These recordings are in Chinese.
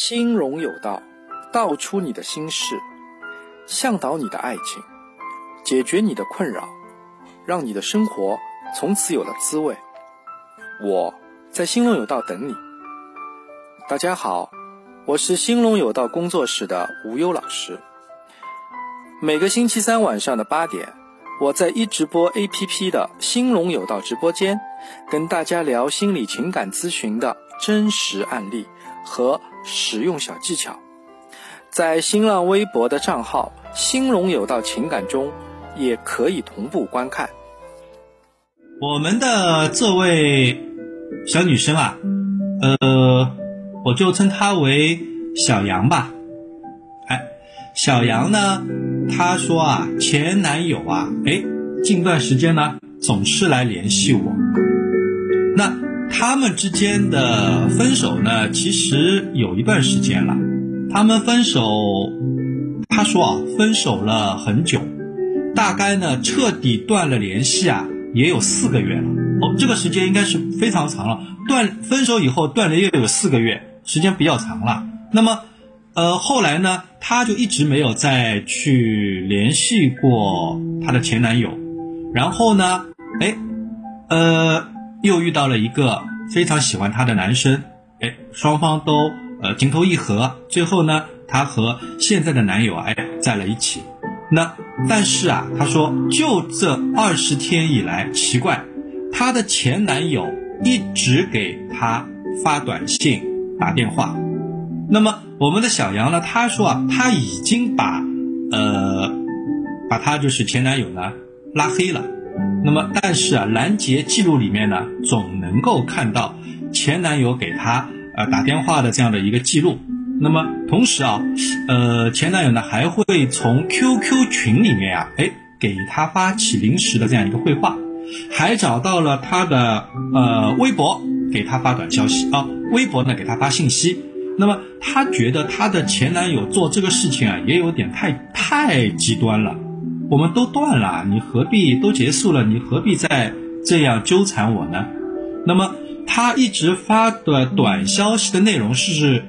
心容有道，道出你的心事，向导你的爱情，解决你的困扰，让你的生活从此有了滋味。我在兴隆有道等你。大家好，我是兴隆有道工作室的吴优老师。每个星期三晚上的八点，我在一直播 APP 的兴隆有道直播间，跟大家聊心理情感咨询的真实案例和使用小技巧。在新浪微博的账号“兴隆有道情感”中，也可以同步观看。我们的这位小女生啊，呃，我就称她为小杨吧。哎，小杨呢，她说啊，前男友啊，哎，近段时间呢，总是来联系我。那他们之间的分手呢，其实有一段时间了。他们分手，她说啊，分手了很久，大概呢，彻底断了联系啊。也有四个月了哦，这个时间应该是非常长了。断分手以后断了又有四个月，时间比较长了。那么，呃，后来呢，她就一直没有再去联系过她的前男友。然后呢，哎，呃，又遇到了一个非常喜欢她的男生，哎，双方都呃情投意合。最后呢，她和现在的男友哎在了一起。那但是啊，她说就这二十天以来，奇怪，她的前男友一直给她发短信、打电话。那么我们的小杨呢，他说啊，他已经把呃把他就是前男友呢拉黑了。那么但是啊，拦截记录里面呢，总能够看到前男友给她呃打电话的这样的一个记录。那么同时啊，呃，前男友呢还会从 QQ 群里面啊，哎，给他发起临时的这样一个绘画，还找到了他的呃微博，给他发短消息啊，微博呢给他发信息。那么她觉得她的前男友做这个事情啊，也有点太太极端了。我们都断了，你何必都结束了，你何必再这样纠缠我呢？那么他一直发的短消息的内容是。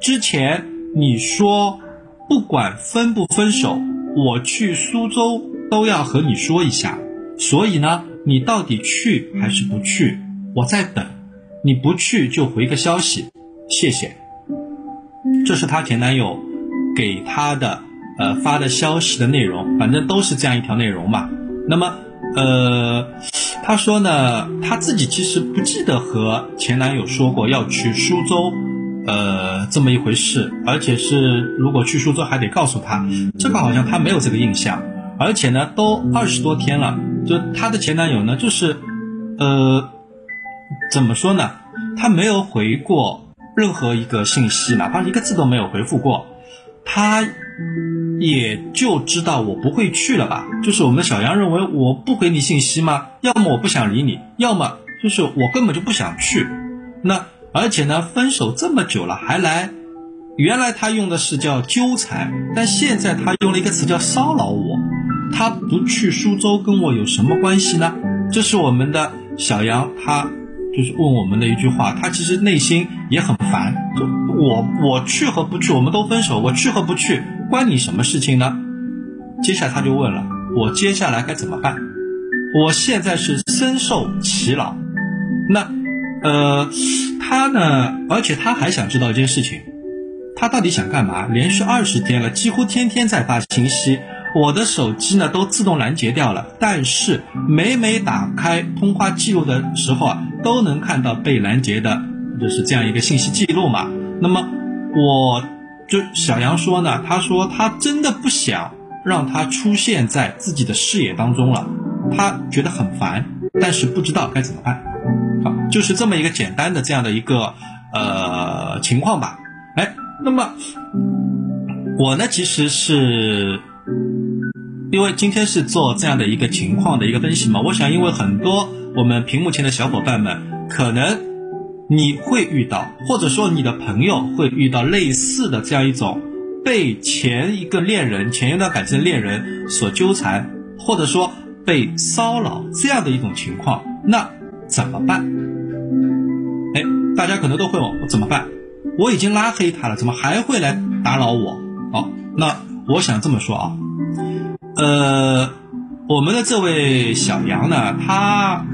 之前你说不管分不分手，我去苏州都要和你说一下。所以呢，你到底去还是不去？我在等。你不去就回个消息，谢谢。这是她前男友给她的呃发的消息的内容，反正都是这样一条内容嘛。那么呃，她说呢，她自己其实不记得和前男友说过要去苏州。呃，这么一回事，而且是如果去苏州还得告诉他，这个好像他没有这个印象，而且呢，都二十多天了，就她的前男友呢，就是，呃，怎么说呢？他没有回过任何一个信息，哪怕一个字都没有回复过，他也就知道我不会去了吧？就是我们的小杨认为我不回你信息吗？要么我不想理你，要么就是我根本就不想去，那。而且呢，分手这么久了还来，原来他用的是叫纠缠，但现在他用了一个词叫骚扰我。他不去苏州跟我有什么关系呢？这是我们的小杨，他就是问我们的一句话。他其实内心也很烦，就我我去和不去，我们都分手，我去和不去关你什么事情呢？接下来他就问了，我接下来该怎么办？我现在是深受其扰，那呃。他呢？而且他还想知道一件事情，他到底想干嘛？连续二十天了，几乎天天在发信息，我的手机呢都自动拦截掉了。但是每每打开通话记录的时候啊，都能看到被拦截的，就是这样一个信息记录嘛。那么我就小杨说呢，他说他真的不想让他出现在自己的视野当中了，他觉得很烦，但是不知道该怎么办。就是这么一个简单的这样的一个呃情况吧，哎，那么我呢其实是因为今天是做这样的一个情况的一个分析嘛，我想因为很多我们屏幕前的小伙伴们可能你会遇到，或者说你的朋友会遇到类似的这样一种被前一个恋人、前一段感情的恋人所纠缠，或者说被骚扰这样的一种情况，那。怎么办？哎，大家可能都会问怎么办？我已经拉黑他了，怎么还会来打扰我？好，那我想这么说啊，呃，我们的这位小杨呢，他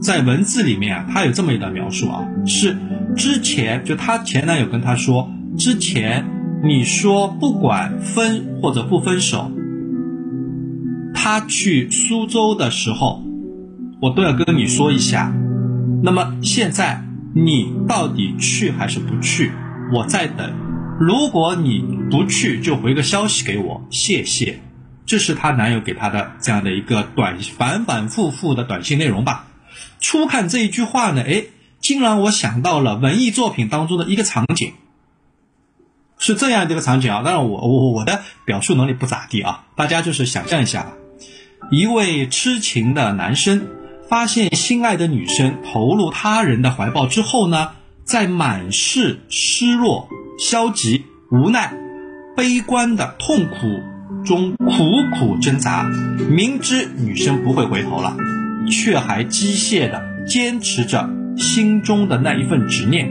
在文字里面啊，他有这么一段描述啊，是之前就他前男友跟他说，之前你说不管分或者不分手，他去苏州的时候，我都要跟你说一下。那么现在你到底去还是不去？我在等。如果你不去，就回个消息给我，谢谢。这是她男友给她的这样的一个短反反复复的短信内容吧。初看这一句话呢，哎，竟然我想到了文艺作品当中的一个场景，是这样的一个场景啊。当然我我我的表述能力不咋地啊，大家就是想象一下吧。一位痴情的男生。发现心爱的女生投入他人的怀抱之后呢，在满是失落、消极、无奈、悲观的痛苦中苦苦挣扎，明知女生不会回头了，却还机械的坚持着心中的那一份执念，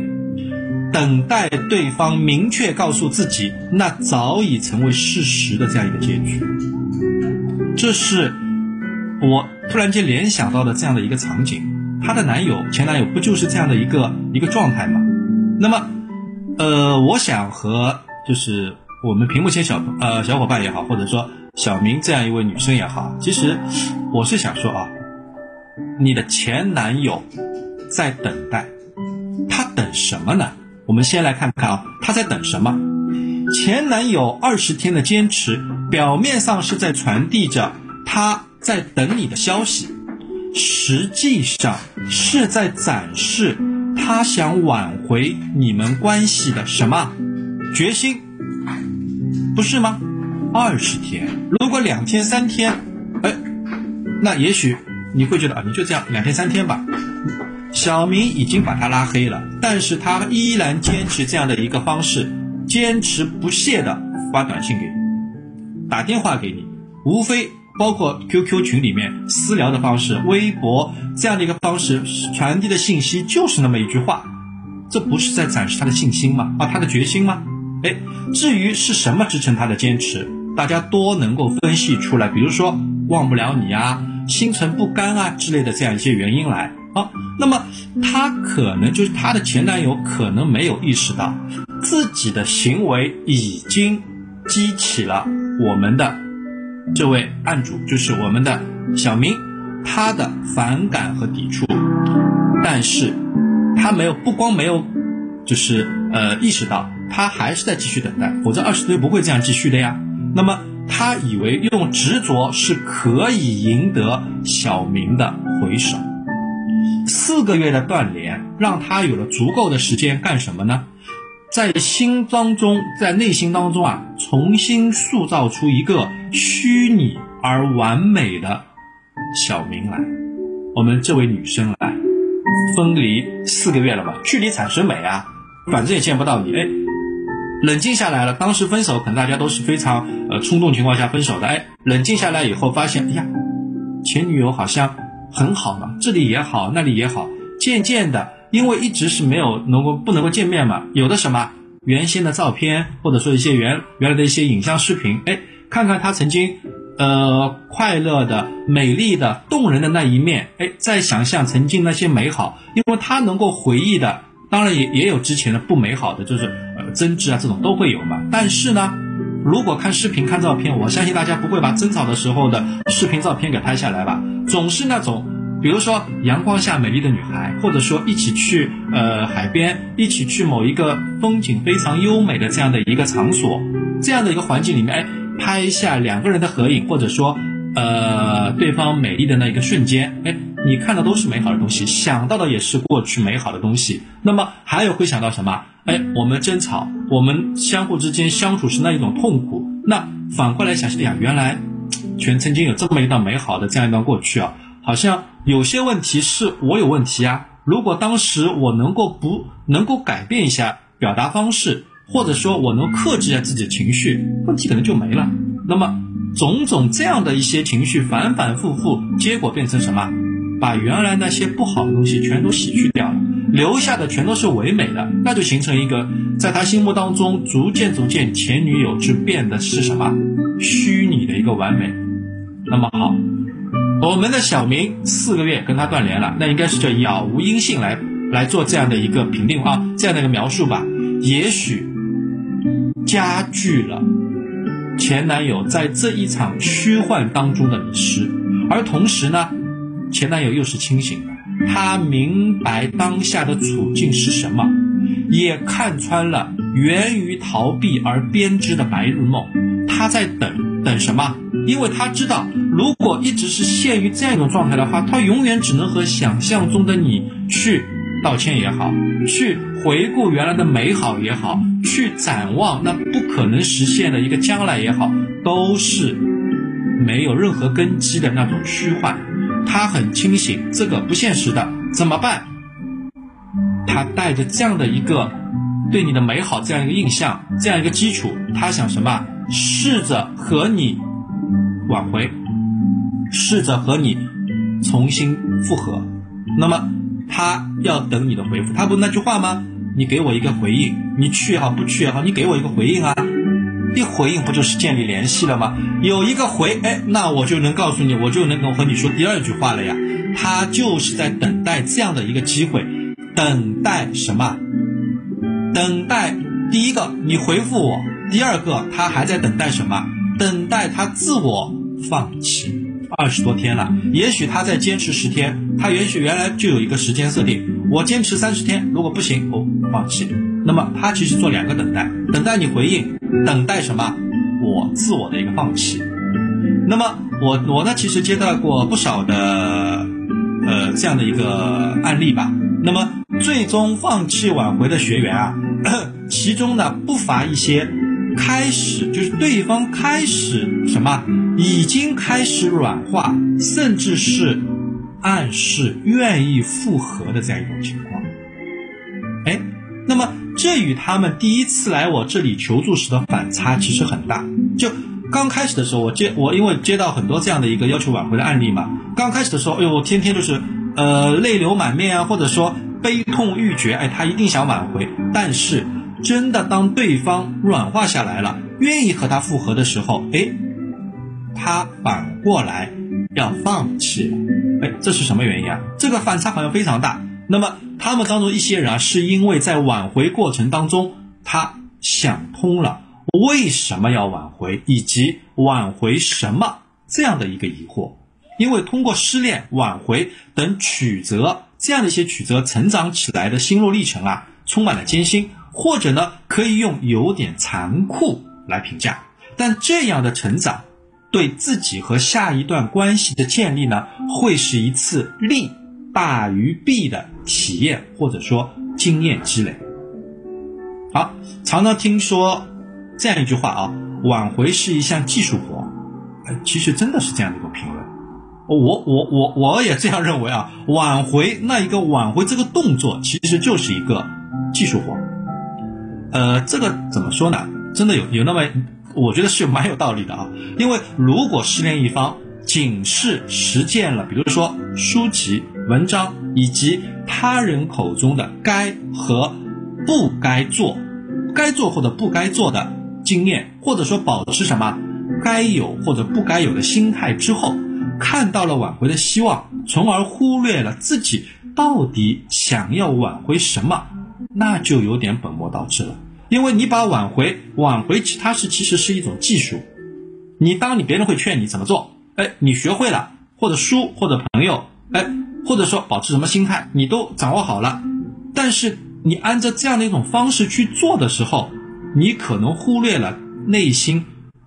等待对方明确告诉自己那早已成为事实的这样一个结局。这是。我突然间联想到的这样的一个场景，她的男友前男友不就是这样的一个一个状态吗？那么，呃，我想和就是我们屏幕前小呃小伙伴也好，或者说小明这样一位女生也好，其实我是想说啊，你的前男友在等待，他等什么呢？我们先来看看啊，他在等什么？前男友二十天的坚持，表面上是在传递着他。在等你的消息，实际上是在展示他想挽回你们关系的什么决心，不是吗？二十天，如果两天三天，哎，那也许你会觉得啊，你就这样两天三天吧。小明已经把他拉黑了，但是他依然坚持这样的一个方式，坚持不懈的发短信给你，打电话给你，无非。包括 QQ 群里面私聊的方式、微博这样的一个方式传递的信息，就是那么一句话，这不是在展示他的信心吗？啊，他的决心吗？哎，至于是什么支撑他的坚持，大家多能够分析出来，比如说忘不了你啊、心存不甘啊之类的这样一些原因来啊。那么他可能就是他的前男友，可能没有意识到自己的行为已经激起了我们的。这位案主就是我们的小明，他的反感和抵触，但是他没有不光没有，就是呃意识到，他还是在继续等待，否则二十岁不会这样继续的呀。那么他以为用执着是可以赢得小明的回首，四个月的断联让他有了足够的时间干什么呢？在心当中，在内心当中啊，重新塑造出一个虚拟而完美的小明来。我们这位女生来，分离四个月了吧？距离产生美啊，反正也见不到你。哎，冷静下来了。当时分手，可能大家都是非常呃冲动情况下分手的。哎，冷静下来以后，发现哎呀，前女友好像很好呢，这里也好，那里也好。渐渐的。因为一直是没有能够不能够见面嘛，有的什么原先的照片，或者说一些原原来的一些影像视频，哎，看看他曾经，呃，快乐的、美丽的、动人的那一面，哎，再想象曾经那些美好，因为他能够回忆的，当然也也有之前的不美好的，就是争执啊这种都会有嘛。但是呢，如果看视频、看照片，我相信大家不会把争吵的时候的视频、照片给拍下来吧，总是那种。比如说阳光下美丽的女孩，或者说一起去呃海边，一起去某一个风景非常优美的这样的一个场所，这样的一个环境里面，哎，拍一下两个人的合影，或者说呃对方美丽的那一个瞬间，哎，你看的都是美好的东西，想到的也是过去美好的东西。那么还有会想到什么？哎，我们争吵，我们相互之间相处是那一种痛苦。那反过来想，哎呀，原来全曾经有这么一段美好的这样一段过去啊。好像有些问题是我有问题啊。如果当时我能够不能够改变一下表达方式，或者说我能克制一下自己的情绪，问题可能就没了。那么种种这样的一些情绪反反复复，结果变成什么？把原来那些不好的东西全都洗去掉了，留下的全都是唯美的，那就形成一个在他心目当中逐渐逐渐前女友之变的是什么？虚拟的一个完美。那么好，我们的小明四个月跟他断联了，那应该是叫杳无音信来来做这样的一个评定啊，这样的一个描述吧。也许加剧了前男友在这一场虚幻当中的迷失，而同时呢，前男友又是清醒的，他明白当下的处境是什么，也看穿了源于逃避而编织的白日梦，他在等等什么？因为他知道，如果一直是陷于这样一种状态的话，他永远只能和想象中的你去道歉也好，去回顾原来的美好也好，去展望那不可能实现的一个将来也好，都是没有任何根基的那种虚幻。他很清醒，这个不现实的，怎么办？他带着这样的一个对你的美好这样一个印象，这样一个基础，他想什么？试着和你。挽回，试着和你重新复合，那么他要等你的回复，他不那句话吗？你给我一个回应，你去也好，不去也好，你给我一个回应啊！一回应不就是建立联系了吗？有一个回，哎，那我就能告诉你，我就能够和你说第二句话了呀。他就是在等待这样的一个机会，等待什么？等待第一个你回复我，第二个他还在等待什么？等待他自我。放弃二十多天了，也许他在坚持十天，他也许原来就有一个时间设定，我坚持三十天，如果不行，我放弃。那么他其实做两个等待，等待你回应，等待什么？我自我的一个放弃。那么我我呢，其实接到过不少的呃这样的一个案例吧。那么最终放弃挽回的学员啊，其中呢不乏一些开始就是对方开始什么？已经开始软化，甚至是暗示愿意复合的这样一种情况。哎，那么这与他们第一次来我这里求助时的反差其实很大。就刚开始的时候，我接我因为接到很多这样的一个要求挽回的案例嘛，刚开始的时候，哎呦，天天就是呃泪流满面啊，或者说悲痛欲绝，哎，他一定想挽回。但是真的当对方软化下来了，愿意和他复合的时候，哎。他反过来要放弃了，哎，这是什么原因啊？这个反差好像非常大。那么他们当中一些人啊，是因为在挽回过程当中，他想通了为什么要挽回，以及挽回什么这样的一个疑惑。因为通过失恋、挽回等曲折这样的一些曲折成长起来的心路历程啊，充满了艰辛，或者呢，可以用有点残酷来评价。但这样的成长。对自己和下一段关系的建立呢，会是一次利大于弊的体验或者说经验积累。好，常常听说这样一句话啊，挽回是一项技术活，其实真的是这样的一个评论。我我我我也这样认为啊，挽回那一个挽回这个动作其实就是一个技术活。呃，这个怎么说呢？真的有有那么。我觉得是蛮有道理的啊，因为如果失恋一方仅是实践了，比如说书籍、文章以及他人口中的该和不该做、该做或者不该做的经验，或者说保持什么该有或者不该有的心态之后，看到了挽回的希望，从而忽略了自己到底想要挽回什么，那就有点本末倒置了。因为你把挽回挽回，其它是其实是一种技术。你当你别人会劝你怎么做，哎，你学会了，或者书或者朋友，哎，或者说保持什么心态，你都掌握好了。但是你按照这样的一种方式去做的时候，你可能忽略了内心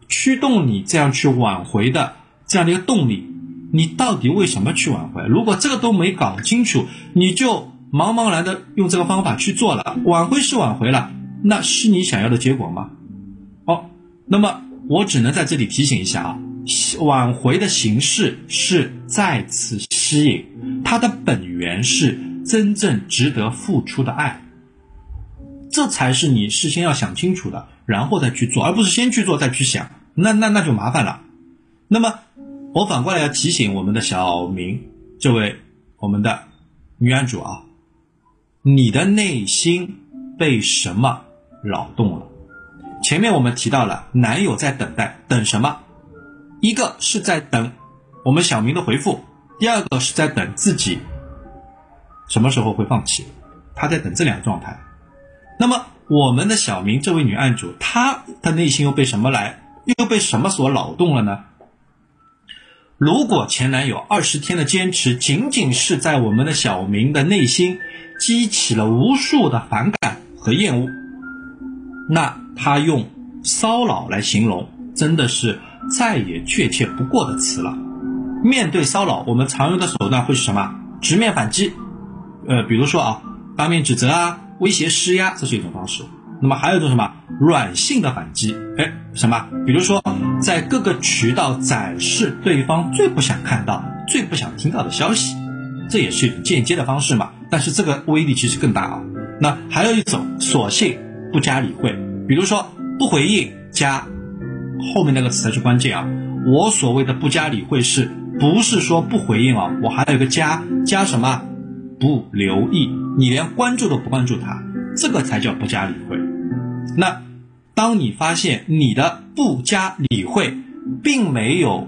驱动你这样去挽回的这样的一个动力。你到底为什么去挽回？如果这个都没搞清楚，你就茫茫然的用这个方法去做了，挽回是挽回了。那是你想要的结果吗？哦，那么我只能在这里提醒一下啊，挽回的形式是再次吸引，它的本源是真正值得付出的爱，这才是你事先要想清楚的，然后再去做，而不是先去做再去想，那那那就麻烦了。那么我反过来要提醒我们的小明这位我们的女案主啊，你的内心被什么扰动了？前面我们提到了男友在等待，等什么？一个是在等我们小明的回复，第二个是在等自己什么时候会放弃，他在等这两个状态。那么我们的小明这位女案主，她的内心又被什么来，又被什么所扰动了呢？如果前男友二十天的坚持，仅仅是在我们的小明的内心激起了无数的反感和厌恶，那他用骚扰来形容，真的是再也确切不过的词了。面对骚扰，我们常用的手段会是什么？直面反击，呃，比如说啊，当面指责啊，威胁施压，这是一种方式。那么还有一种什么软性的反击？哎，什么？比如说在各个渠道展示对方最不想看到、最不想听到的消息，这也是一种间接的方式嘛。但是这个威力其实更大啊。那还有一种索性不加理会，比如说不回应加后面那个词才是关键啊。我所谓的不加理会，是不是说不回应啊？我还有一个加加什么？不留意，你连关注都不关注他，这个才叫不加理会。那，当你发现你的不加理会，并没有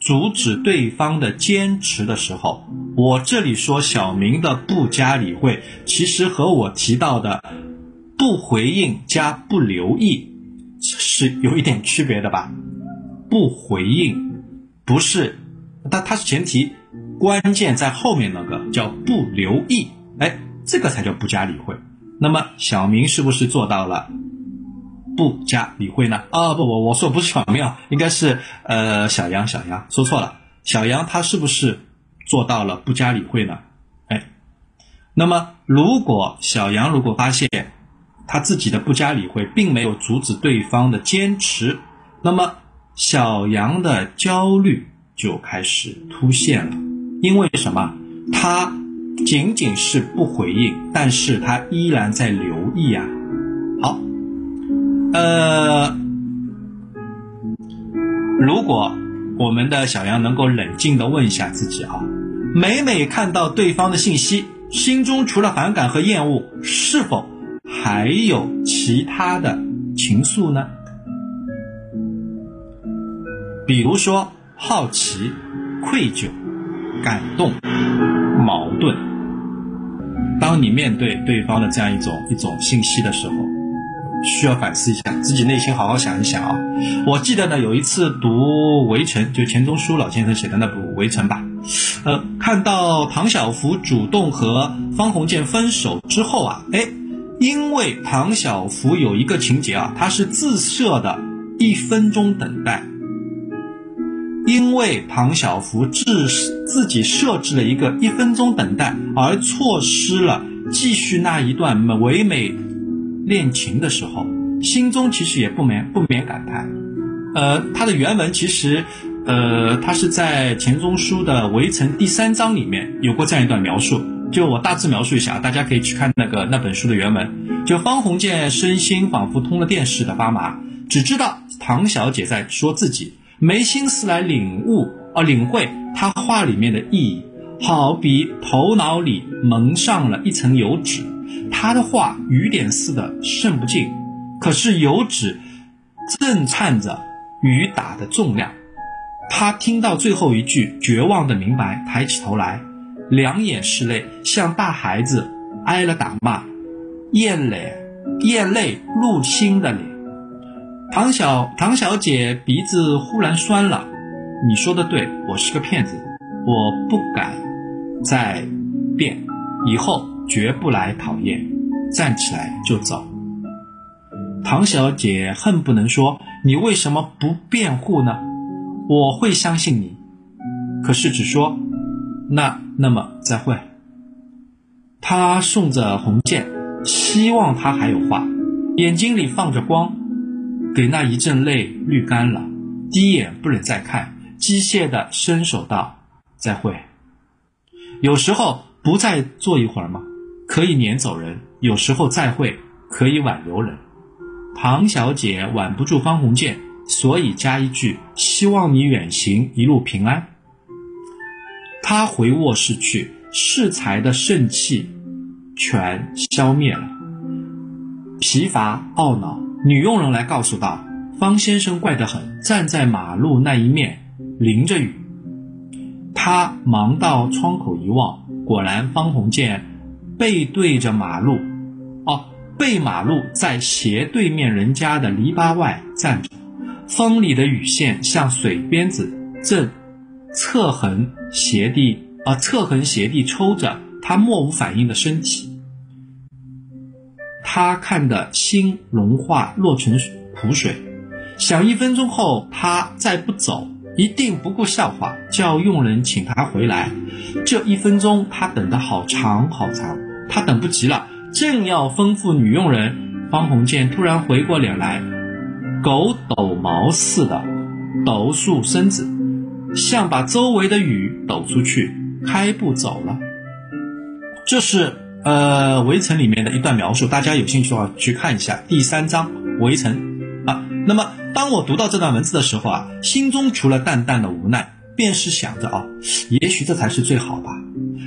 阻止对方的坚持的时候，我这里说小明的不加理会，其实和我提到的不回应加不留意是有一点区别的吧？不回应不是，它它是前提，关键在后面那个叫不留意，哎，这个才叫不加理会。那么小明是不是做到了不加理会呢？啊不，我我说不是小明啊，应该是呃小杨，小杨说错了。小杨他是不是做到了不加理会呢？哎，那么如果小杨如果发现他自己的不加理会并没有阻止对方的坚持，那么小杨的焦虑就开始出现了，因为什么？他。仅仅是不回应，但是他依然在留意啊。好，呃，如果我们的小杨能够冷静的问一下自己啊，每每看到对方的信息，心中除了反感和厌恶，是否还有其他的情愫呢？比如说好奇、愧疚、感动、矛盾。当你面对对方的这样一种一种信息的时候，需要反思一下自己内心，好好想一想啊。我记得呢，有一次读《围城》，就钱钟书老先生写的那部《围城》吧，呃，看到唐晓芙主动和方鸿渐分手之后啊，哎，因为唐小芙有一个情节啊，她是自设的一分钟等待。因为唐小芙自自己设置了一个一分钟等待，而错失了继续那一段唯美恋情的时候，心中其实也不免不免感叹。呃，他的原文其实，呃，他是在钱钟书的《围城》第三章里面有过这样一段描述，就我大致描述一下，大家可以去看那个那本书的原文。就方鸿渐身心仿佛通了电似的发麻，只知道唐小姐在说自己。没心思来领悟啊，领会他话里面的意义，好比头脑里蒙上了一层油纸，他的话雨点似的渗不进。可是油纸震颤着雨打的重量，他听到最后一句，绝望的明白，抬起头来，两眼是泪，像大孩子挨了打骂，眼泪眼泪入心的脸。唐小唐小姐鼻子忽然酸了，你说的对，我是个骗子，我不敢再变，以后绝不来讨厌，站起来就走。唐小姐恨不能说，你为什么不辩护呢？我会相信你，可是只说，那那么再会。他送着红剑，希望他还有话，眼睛里放着光。给那一阵泪滤干了，低眼不忍再看，机械的伸手道：“再会。”有时候不再坐一会儿吗？可以撵走人。有时候再会可以挽留人。唐小姐挽不住方鸿渐，所以加一句：“希望你远行一路平安。”他回卧室去，恃才的盛气全消灭了。疲乏懊恼，女佣人来告诉道：“方先生怪得很，站在马路那一面，淋着雨。”他忙到窗口一望，果然方鸿渐背对着马路，哦，背马路在斜对面人家的篱笆外站着，风里的雨线像水鞭子，正侧横斜地啊，侧横斜地抽着他莫无反应的身体。他看得心融化，落成苦水。想一分钟后，他再不走，一定不顾笑话，叫佣人请他回来。这一分钟，他等得好长好长，他等不及了，正要吩咐女佣人，方鸿渐突然回过脸来，狗抖毛似的抖竖身子，像把周围的雨抖出去，开步走了。这是。呃，围城里面的一段描述，大家有兴趣的话去看一下第三章围城啊。那么，当我读到这段文字的时候啊，心中除了淡淡的无奈，便是想着啊，也许这才是最好吧。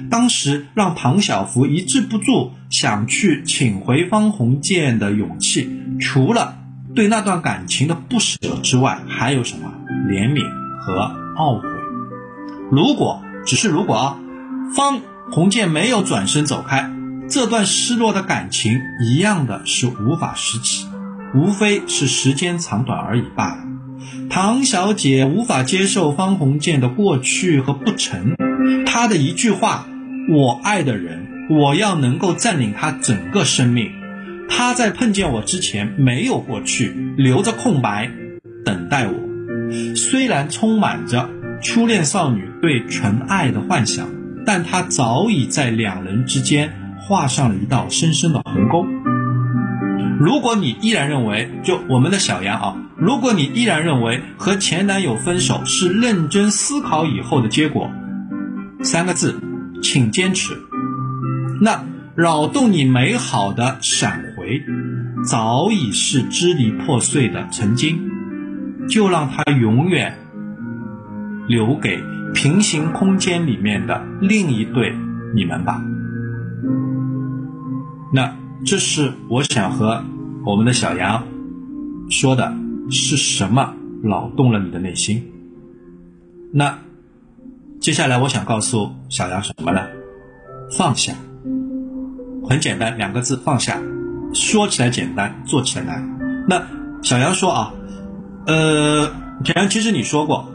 当时让唐晓芙抑制不住想去请回方鸿渐的勇气，除了对那段感情的不舍之外，还有什么怜悯和懊悔？如果只是如果啊，方鸿渐没有转身走开。这段失落的感情一样的是无法拾起，无非是时间长短而已罢了。唐小姐无法接受方鸿渐的过去和不成，她的一句话：“我爱的人，我要能够占领他整个生命。他在碰见我之前没有过去，留着空白等待我。虽然充满着初恋少女对纯爱的幻想，但他早已在两人之间。”画上了一道深深的鸿沟。如果你依然认为，就我们的小杨啊，如果你依然认为和前男友分手是认真思考以后的结果，三个字，请坚持。那扰动你美好的闪回，早已是支离破碎的曾经，就让它永远留给平行空间里面的另一对你们吧。那这是我想和我们的小杨说的，是什么扰动了你的内心？那接下来我想告诉小杨什么呢？放下，很简单，两个字，放下。说起来简单，做起来难。那小杨说啊，呃，小杨，其实你说过，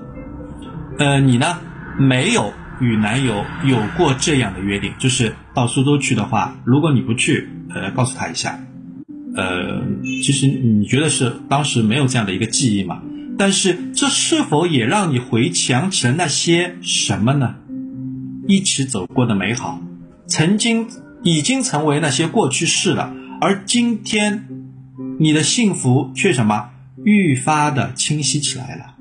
呃，你呢没有。与男友有过这样的约定，就是到苏州去的话，如果你不去，呃，告诉他一下。呃，其实你觉得是当时没有这样的一个记忆嘛？但是这是否也让你回想起了那些什么呢？一起走过的美好，曾经已经成为那些过去式了，而今天你的幸福却什么愈发的清晰起来了。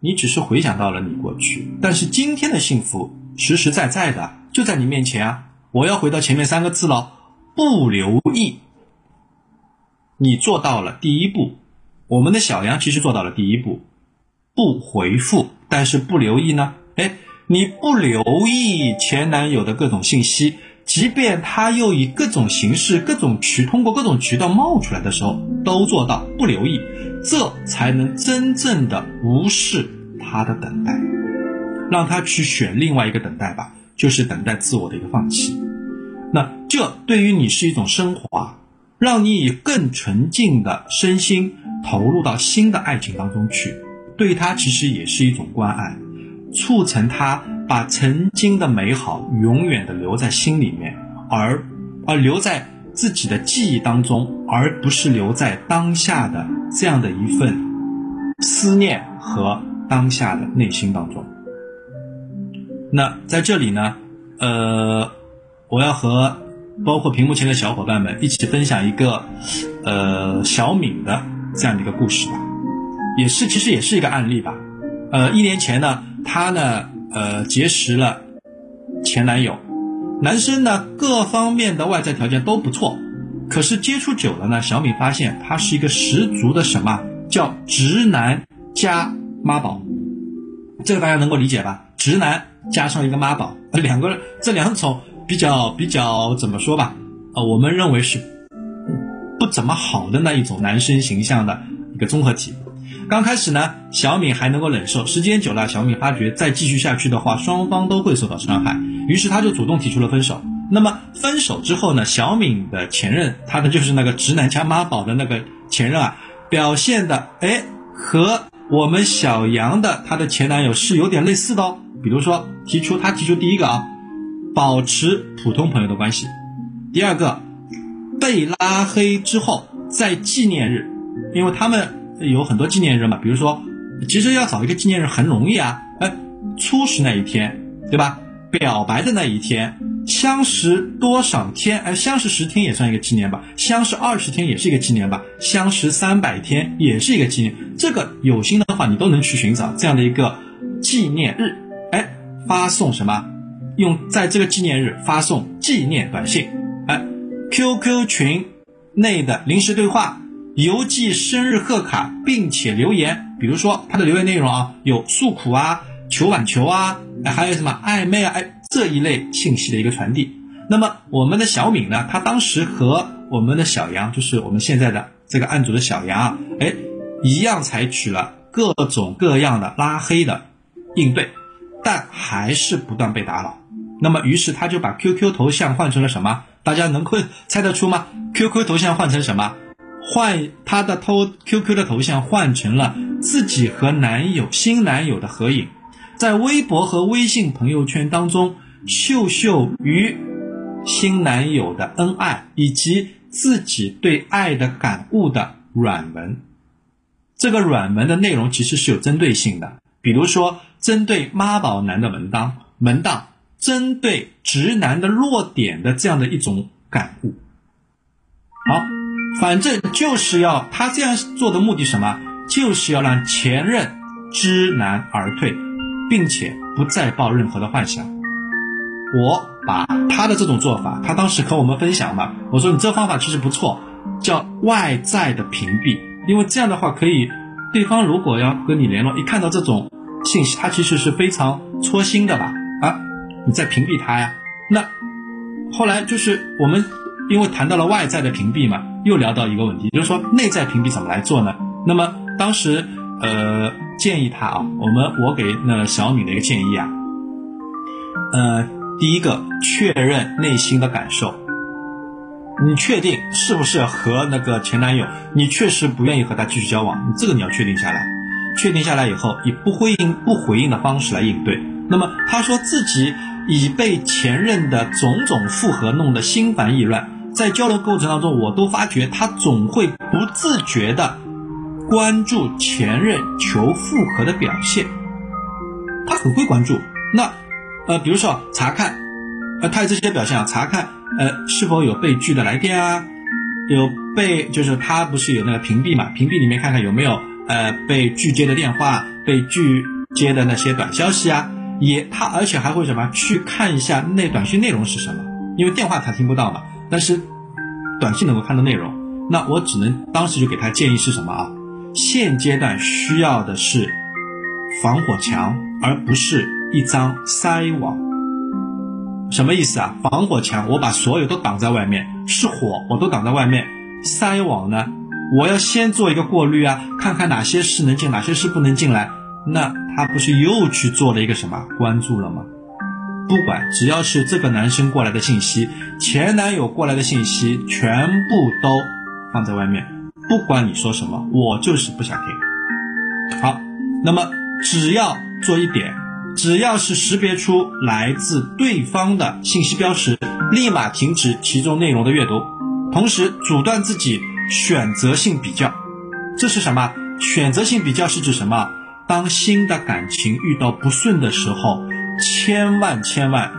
你只是回想到了你过去，但是今天的幸福实实在在的就在你面前啊！我要回到前面三个字了，不留意。你做到了第一步，我们的小杨其实做到了第一步，不回复，但是不留意呢？哎，你不留意前男友的各种信息，即便他又以各种形式、各种渠通过各种渠道冒出来的时候，都做到不留意。这才能真正的无视他的等待，让他去选另外一个等待吧，就是等待自我的一个放弃。那这对于你是一种升华，让你以更纯净的身心投入到新的爱情当中去，对他其实也是一种关爱，促成他把曾经的美好永远的留在心里面，而而留在。自己的记忆当中，而不是留在当下的这样的一份思念和当下的内心当中。那在这里呢，呃，我要和包括屏幕前的小伙伴们一起分享一个呃小敏的这样的一个故事吧，也是其实也是一个案例吧。呃，一年前呢，她呢呃结识了前男友。男生呢，各方面的外在条件都不错，可是接触久了呢，小米发现他是一个十足的什么叫直男加妈宝，这个大家能够理解吧？直男加上一个妈宝，两个这两种比较比较怎么说吧？呃，我们认为是不怎么好的那一种男生形象的一个综合体。刚开始呢，小敏还能够忍受，时间久了，小敏发觉再继续下去的话，双方都会受到伤害，于是他就主动提出了分手。那么分手之后呢，小敏的前任，他的就是那个直男加妈宝的那个前任啊，表现的哎和我们小杨的他的前男友是有点类似的哦。比如说提出他提出第一个啊，保持普通朋友的关系；第二个，被拉黑之后在纪念日，因为他们有很多纪念日嘛，比如说其实要找一个纪念日很容易啊，哎，初十那一天，对吧？表白的那一天。相识多少天？哎，相识十天也算一个纪念吧。相识二十天也是一个纪念吧。相识三百天也是一个纪念。这个有心的话，你都能去寻找这样的一个纪念日。哎，发送什么？用在这个纪念日发送纪念短信。哎，QQ 群内的临时对话，邮寄生日贺卡，并且留言。比如说他的留言内容啊，有诉苦啊，求挽求啊，还有什么暧昧啊，哎。这一类信息的一个传递，那么我们的小敏呢？她当时和我们的小杨，就是我们现在的这个案主的小杨啊，哎，一样采取了各种各样的拉黑的应对，但还是不断被打扰。那么，于是他就把 QQ 头像换成了什么？大家能够猜得出吗？QQ 头像换成什么？换她的头 QQ 的头像换成了自己和男友新男友的合影。在微博和微信朋友圈当中秀秀与新男友的恩爱，以及自己对爱的感悟的软文。这个软文的内容其实是有针对性的，比如说针对妈宝男的门当门当，针对直男的弱点的这样的一种感悟。好，反正就是要他这样做的目的什么？就是要让前任知难而退。并且不再抱任何的幻想。我把他的这种做法，他当时和我们分享嘛，我说你这方法其实不错，叫外在的屏蔽，因为这样的话可以，对方如果要和你联络，一看到这种信息，他其实是非常戳心的吧？啊，你在屏蔽他呀？那后来就是我们因为谈到了外在的屏蔽嘛，又聊到一个问题，就是说内在屏蔽怎么来做呢？那么当时。呃，建议他啊，我们我给那小敏的一个建议啊，呃，第一个确认内心的感受，你确定是不是和那个前男友，你确实不愿意和他继续交往，你这个你要确定下来，确定下来以后，以不回应不回应的方式来应对。那么他说自己已被前任的种种复合弄得心烦意乱，在交流过程当中，我都发觉他总会不自觉的。关注前任求复合的表现，他很会关注。那，呃，比如说查看，呃，他有这些表现啊，查看，呃，是否有被拒的来电啊，有被就是他不是有那个屏蔽嘛？屏蔽里面看看有没有呃被拒接的电话，被拒接的那些短消息啊。也他而且还会什么去看一下那短信内容是什么？因为电话他听不到嘛，但是短信能够看到内容。那我只能当时就给他建议是什么啊？现阶段需要的是防火墙，而不是一张筛网。什么意思啊？防火墙，我把所有都挡在外面，是火，我都挡在外面。筛网呢？我要先做一个过滤啊，看看哪些是能进，哪些是不能进来。那他不是又去做了一个什么关注了吗？不管，只要是这个男生过来的信息，前男友过来的信息，全部都放在外面。不管你说什么，我就是不想听。好，那么只要做一点，只要是识别出来自对方的信息标识，立马停止其中内容的阅读，同时阻断自己选择性比较。这是什么？选择性比较是指什么？当新的感情遇到不顺的时候，千万千万，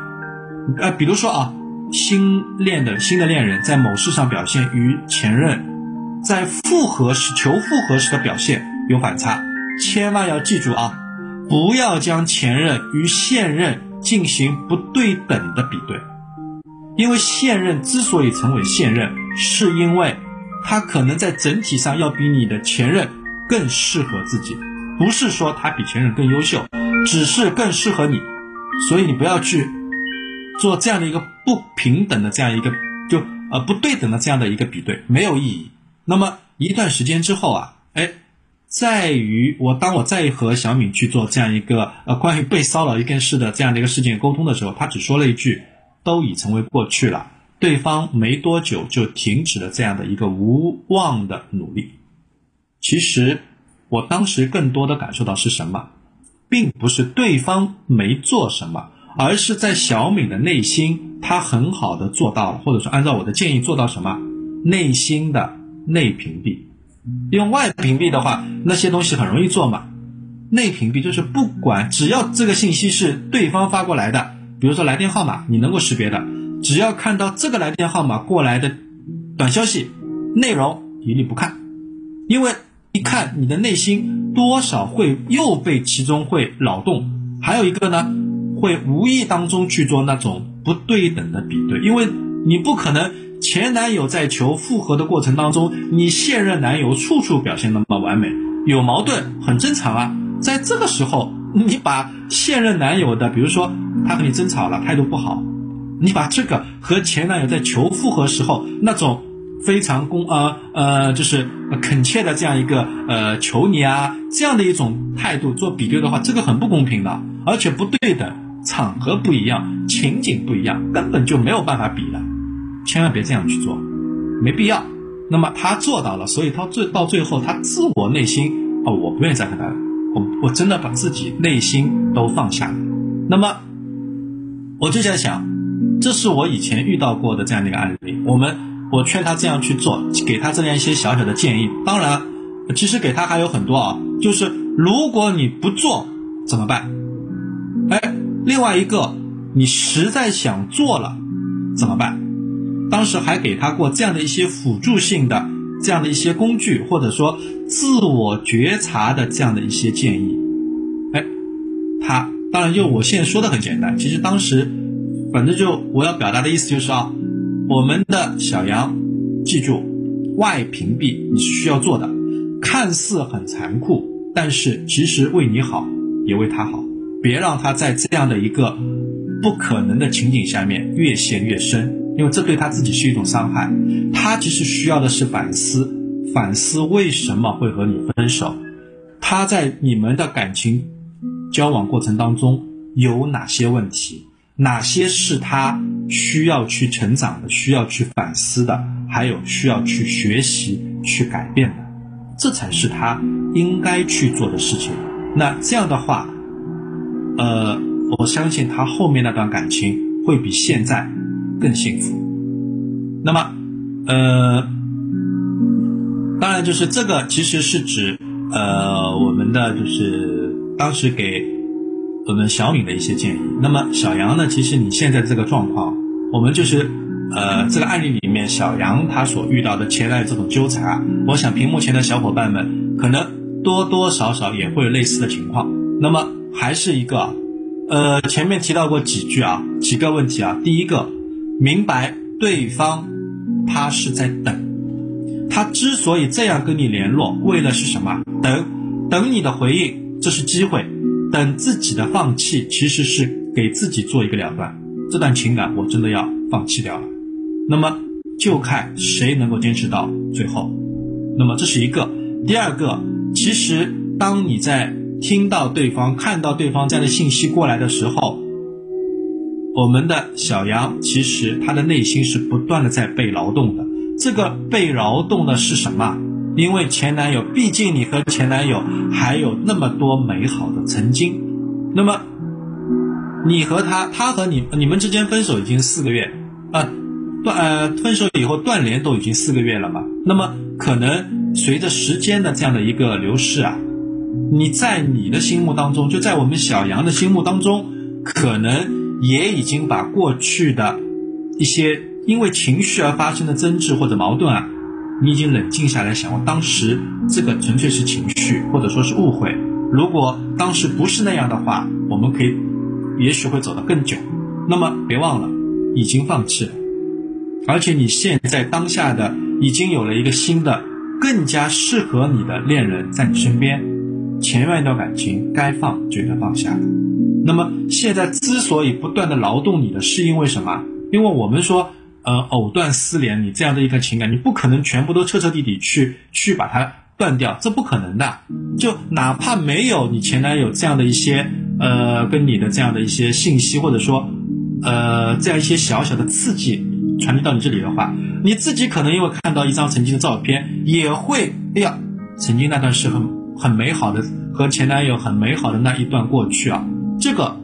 呃，比如说啊，新恋的新的恋人在某事上表现与前任。在复合时求复合时的表现有反差，千万要记住啊！不要将前任与现任进行不对等的比对，因为现任之所以成为现任，是因为他可能在整体上要比你的前任更适合自己，不是说他比前任更优秀，只是更适合你，所以你不要去做这样的一个不平等的这样一个就呃不对等的这样的一个比对，没有意义。那么一段时间之后啊，哎，在于我当我再和小敏去做这样一个呃关于被骚扰一件事的这样的一个事件沟通的时候，他只说了一句：“都已成为过去了。”对方没多久就停止了这样的一个无望的努力。其实我当时更多的感受到是什么，并不是对方没做什么，而是在小敏的内心，她很好的做到了，或者说按照我的建议做到什么，内心的内屏蔽。用外屏蔽的话，那些东西很容易做嘛。内屏蔽就是不管只要这个信息是对方发过来的，比如说来电号码，你能够识别的。只要看到这个来电号码过来的短消息，内容一律不看，因为一看你的内心多少会又被其中会扰动。还有一个呢，会无意当中去做那种不对等的比对，因为你不可能前男友在求复合的过程当中，你现任男友处处表现那么完美，有矛盾很正常啊。在这个时候，你把现任男友的，比如说他和你争吵了，态度不好。你把这个和前男友在求复合时候那种非常公呃呃就是恳切的这样一个呃求你啊这样的一种态度做比对的话，这个很不公平的，而且不对等，场合不一样，情景不一样，根本就没有办法比的，千万别这样去做，没必要。那么他做到了，所以他最到最后他自我内心哦，我不愿意再和他，我我真的把自己内心都放下了。那么我就在想。这是我以前遇到过的这样的一个案例。我们我劝他这样去做，给他这样一些小小的建议。当然，其实给他还有很多啊，就是如果你不做怎么办？哎，另外一个，你实在想做了怎么办？当时还给他过这样的一些辅助性的这样的一些工具，或者说自我觉察的这样的一些建议。哎，他当然就我现在说的很简单，其实当时。反正就我要表达的意思就是啊，我们的小杨，记住，外屏蔽你是需要做的，看似很残酷，但是其实为你好，也为他好，别让他在这样的一个不可能的情景下面越陷越深，因为这对他自己是一种伤害。他其实需要的是反思，反思为什么会和你分手，他在你们的感情交往过程当中有哪些问题。哪些是他需要去成长的、需要去反思的，还有需要去学习、去改变的，这才是他应该去做的事情。那这样的话，呃，我相信他后面那段感情会比现在更幸福。那么，呃，当然就是这个，其实是指呃我们的就是当时给。我们小敏的一些建议。那么小杨呢？其实你现在这个状况，我们就是，呃，这个案例里面小杨他所遇到的前来这种纠缠啊，我想屏幕前的小伙伴们可能多多少少也会有类似的情况。那么还是一个，呃，前面提到过几句啊，几个问题啊。第一个，明白对方他是在等，他之所以这样跟你联络，为的是什么？等，等你的回应，这是机会。等自己的放弃，其实是给自己做一个了断。这段情感我真的要放弃掉了，那么就看谁能够坚持到最后。那么这是一个。第二个，其实当你在听到对方、看到对方这样的信息过来的时候，我们的小杨其实他的内心是不断的在被劳动的。这个被劳动的是什么？因为前男友，毕竟你和前男友还有那么多美好的曾经，那么你和他，他和你，你们之间分手已经四个月，啊，断呃分手以后断联都已经四个月了嘛，那么可能随着时间的这样的一个流逝啊，你在你的心目当中，就在我们小杨的心目当中，可能也已经把过去的一些因为情绪而发生的争执或者矛盾啊。你已经冷静下来想，我当时这个纯粹是情绪，或者说是误会。如果当时不是那样的话，我们可以，也许会走得更久。那么别忘了，已经放弃了，而且你现在当下的已经有了一个新的、更加适合你的恋人在你身边。前面一段感情该放就应该放下。那么现在之所以不断的劳动你的是因为什么？因为我们说，呃，藕断丝连，你这样的一个情感，你不可能全部都彻彻底底去去把它断掉，这不可能的。就哪怕没有你前男友这样的一些，呃，跟你的这样的一些信息，或者说，呃，这样一些小小的刺激传递到你这里的话，你自己可能因为看到一张曾经的照片，也会，哎呀，曾经那段是很很美好的，和前男友很美好的那一段过去啊。这个，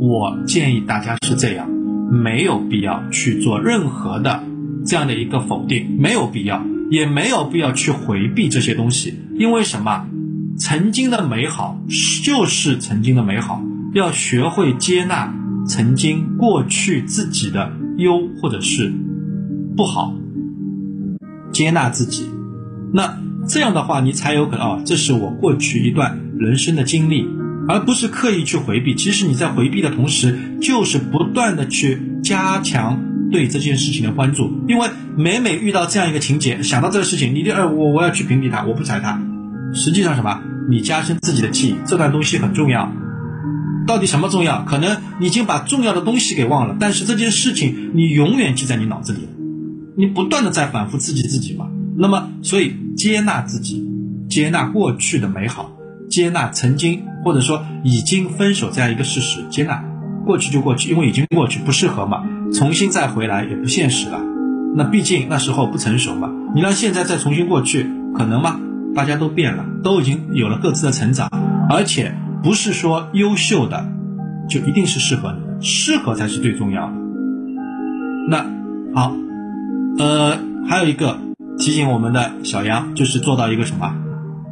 我建议大家是这样，没有必要去做任何的这样的一个否定，没有必要，也没有必要去回避这些东西，因为什么？曾经的美好就是曾经的美好，要学会接纳曾经过去自己的优或者是不好，接纳自己，那这样的话，你才有可能哦，这是我过去一段人生的经历。而不是刻意去回避，其实你在回避的同时，就是不断的去加强对这件事情的关注。因为每每遇到这样一个情节，想到这个事情，你的呃我我要去屏蔽它，我不睬它。实际上什么？你加深自己的记忆，这段东西很重要。到底什么重要？可能你已经把重要的东西给忘了，但是这件事情你永远记在你脑子里。你不断的在反复刺激自己嘛。那么，所以接纳自己，接纳过去的美好，接纳曾经。或者说已经分手这样一个事实，接纳过去就过去，因为已经过去不适合嘛，重新再回来也不现实了。那毕竟那时候不成熟嘛，你让现在再重新过去，可能吗？大家都变了，都已经有了各自的成长，而且不是说优秀的就一定是适合你的，适合才是最重要的。那好，呃，还有一个提醒我们的小杨，就是做到一个什么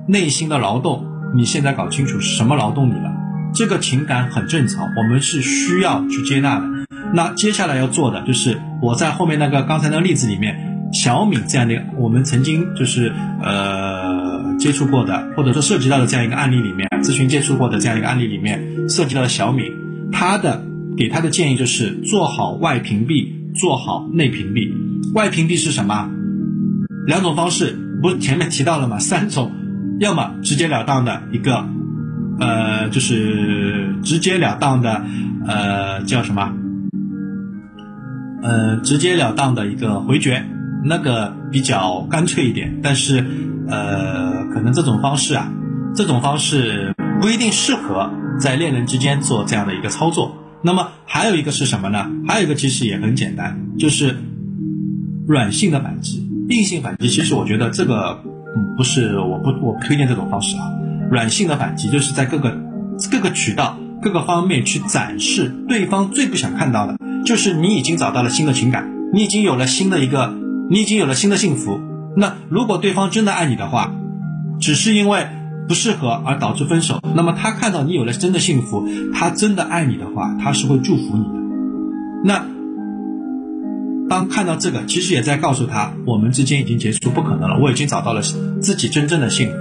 内心的劳动。你现在搞清楚是什么劳动你了，这个情感很正常，我们是需要去接纳的。那接下来要做的就是我在后面那个刚才那个例子里面，小敏这样的我们曾经就是呃接触过的，或者说涉及到的这样一个案例里面，咨询接触过的这样一个案例里面，涉及到的小敏，她的给她的建议就是做好外屏蔽，做好内屏蔽。外屏蔽是什么？两种方式，不是前面提到了吗？三种。要么直截了当的一个，呃，就是直截了当的，呃，叫什么？呃，直截了当的一个回绝，那个比较干脆一点。但是，呃，可能这种方式啊，这种方式不一定适合在恋人之间做这样的一个操作。那么还有一个是什么呢？还有一个其实也很简单，就是软性的反击，硬性反击。其实我觉得这个。不是，我不，我不推荐这种方式啊。软性的反击就是在各个各个渠道、各个方面去展示对方最不想看到的，就是你已经找到了新的情感，你已经有了新的一个，你已经有了新的幸福。那如果对方真的爱你的话，只是因为不适合而导致分手，那么他看到你有了真的幸福，他真的爱你的话，他是会祝福你的。那。当看到这个，其实也在告诉他，我们之间已经结束，不可能了。我已经找到了自己真正的幸福。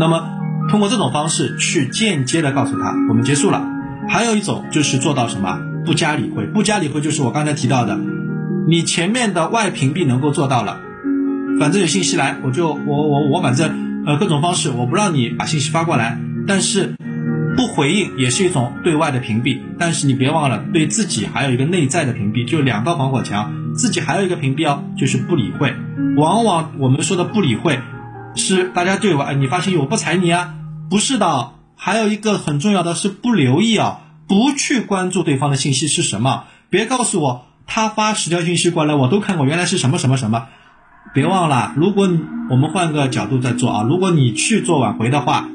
那么，通过这种方式去间接的告诉他，我们结束了。还有一种就是做到什么，不加理会。不加理会就是我刚才提到的，你前面的外屏蔽能够做到了，反正有信息来，我就我我我反正呃各种方式，我不让你把信息发过来，但是。不回应也是一种对外的屏蔽，但是你别忘了对自己还有一个内在的屏蔽，就两道防火墙，自己还有一个屏蔽哦，就是不理会。往往我们说的不理会，是大家对我，哎，你发信息我不睬你啊，不是的。还有一个很重要的是不留意啊，不去关注对方的信息是什么，别告诉我他发十条信息过来我都看过，原来是什么什么什么。别忘了，如果我们换个角度再做啊，如果你去做挽回的话。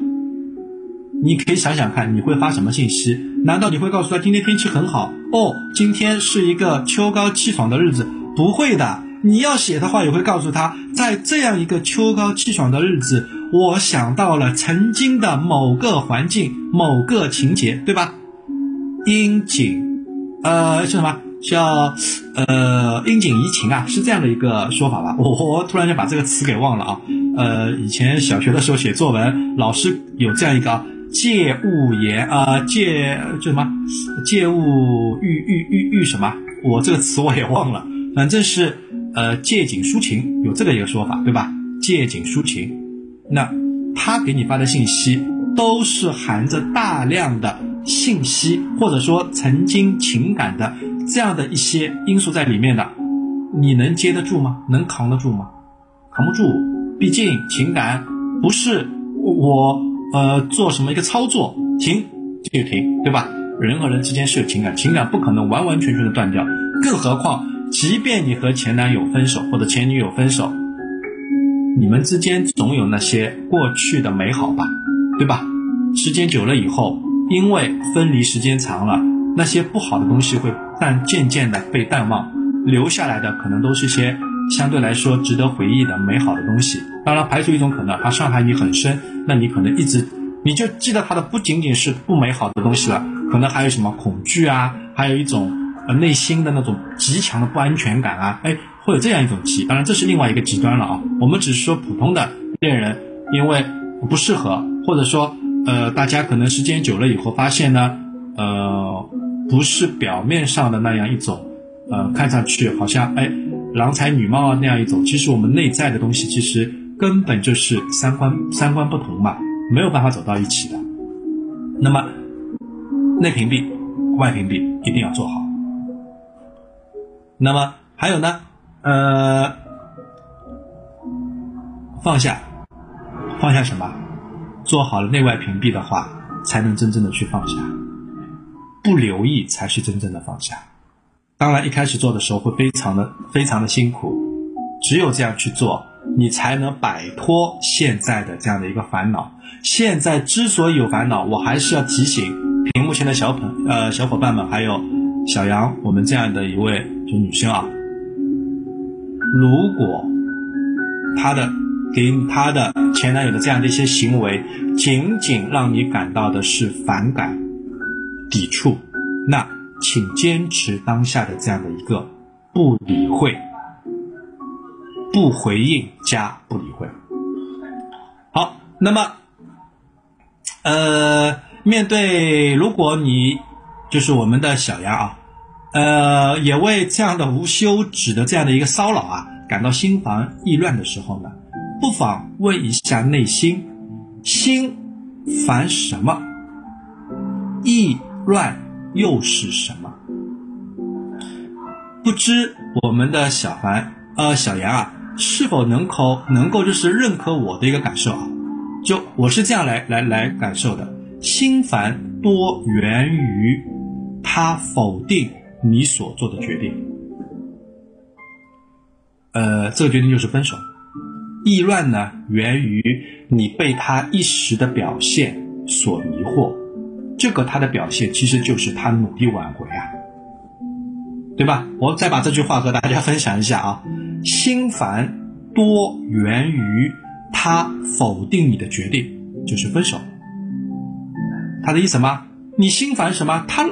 你可以想想看，你会发什么信息？难道你会告诉他今天天气很好哦？今天是一个秋高气爽的日子？不会的。你要写的话，也会告诉他，在这样一个秋高气爽的日子，我想到了曾经的某个环境、某个情节，对吧？应景，呃，叫什么？叫呃应景怡情啊，是这样的一个说法吧？我 我突然间把这个词给忘了啊。呃，以前小学的时候写作文，老师有这样一个。借物言啊，借就什么？借物喻喻喻喻什么？我这个词我也忘了，反正是呃借景抒情，有这个一个说法，对吧？借景抒情，那他给你发的信息，都是含着大量的信息，或者说曾经情感的这样的一些因素在里面的，你能接得住吗？能扛得住吗？扛不住，毕竟情感不是我呃做什么一个操作停就停，对吧？人和人之间是有情感，情感不可能完完全全的断掉，更何况，即便你和前男友分手或者前女友分手，你们之间总有那些过去的美好吧，对吧？时间久了以后，因为分离时间长了，那些不好的东西会但渐渐的被淡忘，留下来的可能都是些相对来说值得回忆的美好的东西。当然，排除一种可能，它伤害你很深，那你可能一直你就记得它的不仅仅是不美好的东西了。可能还有什么恐惧啊，还有一种呃内心的那种极强的不安全感啊，哎，会有这样一种记忆。当然这是另外一个极端了啊。我们只是说普通的恋人，因为不适合，或者说呃大家可能时间久了以后发现呢，呃不是表面上的那样一种，呃看上去好像哎郎才女貌啊那样一种，其实我们内在的东西其实根本就是三观三观不同嘛，没有办法走到一起的。那么。内屏蔽、外屏蔽一定要做好。那么还有呢？呃，放下，放下什么？做好了内外屏蔽的话，才能真正的去放下。不留意才是真正的放下。当然，一开始做的时候会非常的、非常的辛苦。只有这样去做，你才能摆脱现在的这样的一个烦恼。现在之所以有烦恼，我还是要提醒。屏幕前的小朋呃小伙伴们，还有小杨，我们这样的一位就女生啊，如果她的给她的前男友的这样的一些行为，仅仅让你感到的是反感、抵触，那请坚持当下的这样的一个不理会、不回应加不理会。好，那么呃。面对，如果你就是我们的小杨啊，呃，也为这样的无休止的这样的一个骚扰啊，感到心烦意乱的时候呢，不妨问一下内心，心烦什么？意乱又是什么？不知我们的小凡呃小杨啊，是否能够能够就是认可我的一个感受啊？就我是这样来来来感受的。心烦多源于他否定你所做的决定，呃，这个决定就是分手。意乱呢，源于你被他一时的表现所迷惑，这个他的表现其实就是他努力挽回啊，对吧？我再把这句话和大家分享一下啊，心烦多源于他否定你的决定，就是分手。他的意思吗？你心烦什么？他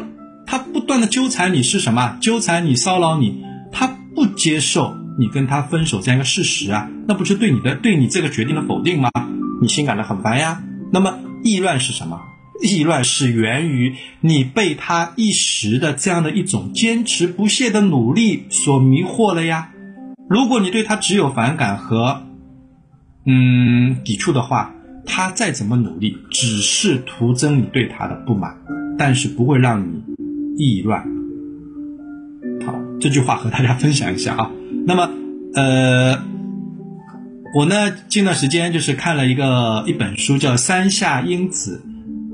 他不断的纠缠你是什么？纠缠你骚扰你，他不接受你跟他分手这样一个事实啊，那不是对你的对你这个决定的否定吗？你心感到很烦呀。那么意乱是什么？意乱是源于你被他一时的这样的一种坚持不懈的努力所迷惑了呀。如果你对他只有反感和嗯抵触的话。他再怎么努力，只是徒增你对他的不满，但是不会让你意乱。好，这句话和大家分享一下啊。那么，呃，我呢，近段时间就是看了一个一本书，叫《山下英子》，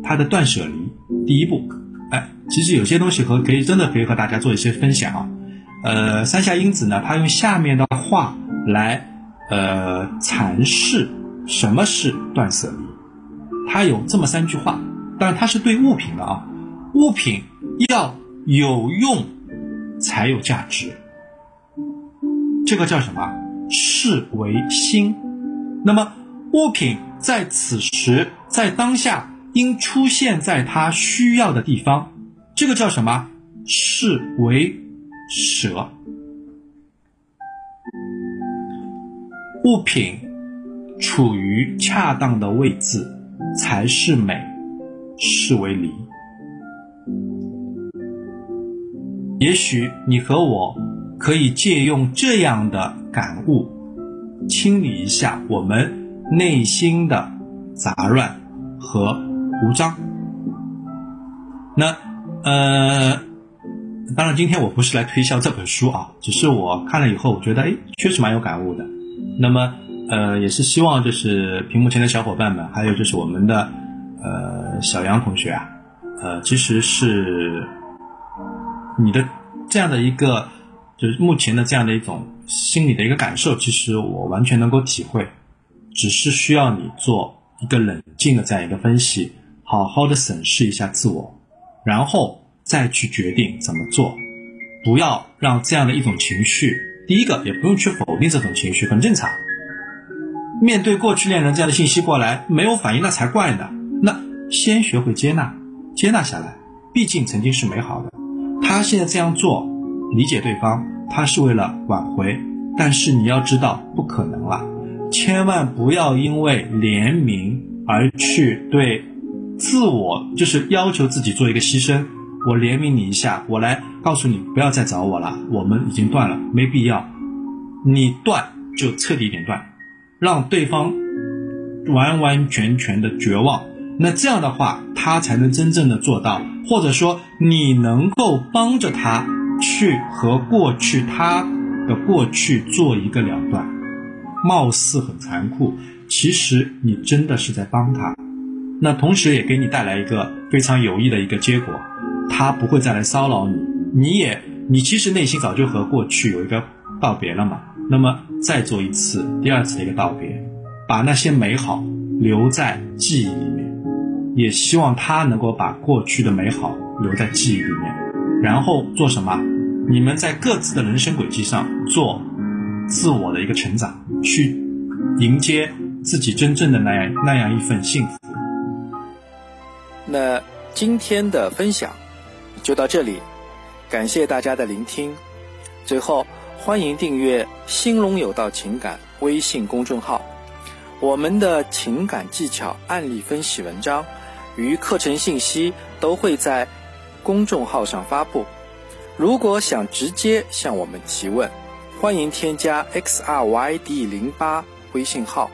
他的断舍离第一步。哎，其实有些东西和可以真的可以和大家做一些分享啊。呃，山下英子呢，他用下面的话来呃阐释。什么是断舍离？它有这么三句话，但它是对物品的啊。物品要有用才有价值，这个叫什么？视为心。那么物品在此时在当下应出现在它需要的地方，这个叫什么？是为舍。物品。处于恰当的位置才是美，是为离。也许你和我可以借用这样的感悟，清理一下我们内心的杂乱和无章。那呃，当然今天我不是来推销这本书啊，只是我看了以后，我觉得哎，确实蛮有感悟的。那么呃，也是希望就是屏幕前的小伙伴们，还有就是我们的呃小杨同学啊，呃，其实是你的这样的一个，就是目前的这样的一种心理的一个感受，其实我完全能够体会，只是需要你做一个冷静的这样一个分析，好好的审视一下自我。然后再去决定怎么做，不要让这样的一种情绪。第一个也不用去否定这种情绪，很正常。面对过去恋人这样的信息过来，没有反应那才怪呢。那先学会接纳，接纳下来，毕竟曾经是美好的。他现在这样做，理解对方，他是为了挽回，但是你要知道不可能了。千万不要因为怜悯而去对。自我就是要求自己做一个牺牲，我怜悯你一下，我来告诉你不要再找我了，我们已经断了，没必要。你断就彻底点断，让对方完完全全的绝望。那这样的话，他才能真正的做到，或者说你能够帮着他去和过去他的过去做一个了断。貌似很残酷，其实你真的是在帮他。那同时也给你带来一个非常有益的一个结果，他不会再来骚扰你，你也你其实内心早就和过去有一个道别了嘛。那么再做一次第二次的一个道别，把那些美好留在记忆里面，也希望他能够把过去的美好留在记忆里面，然后做什么？你们在各自的人生轨迹上做自我的一个成长，去迎接自己真正的那样那样一份幸福。那今天的分享就到这里，感谢大家的聆听。最后，欢迎订阅“兴隆有道情感”微信公众号，我们的情感技巧案例分析文章与课程信息都会在公众号上发布。如果想直接向我们提问，欢迎添加 x r y d 零八微信号。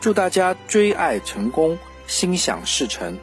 祝大家追爱成功，心想事成。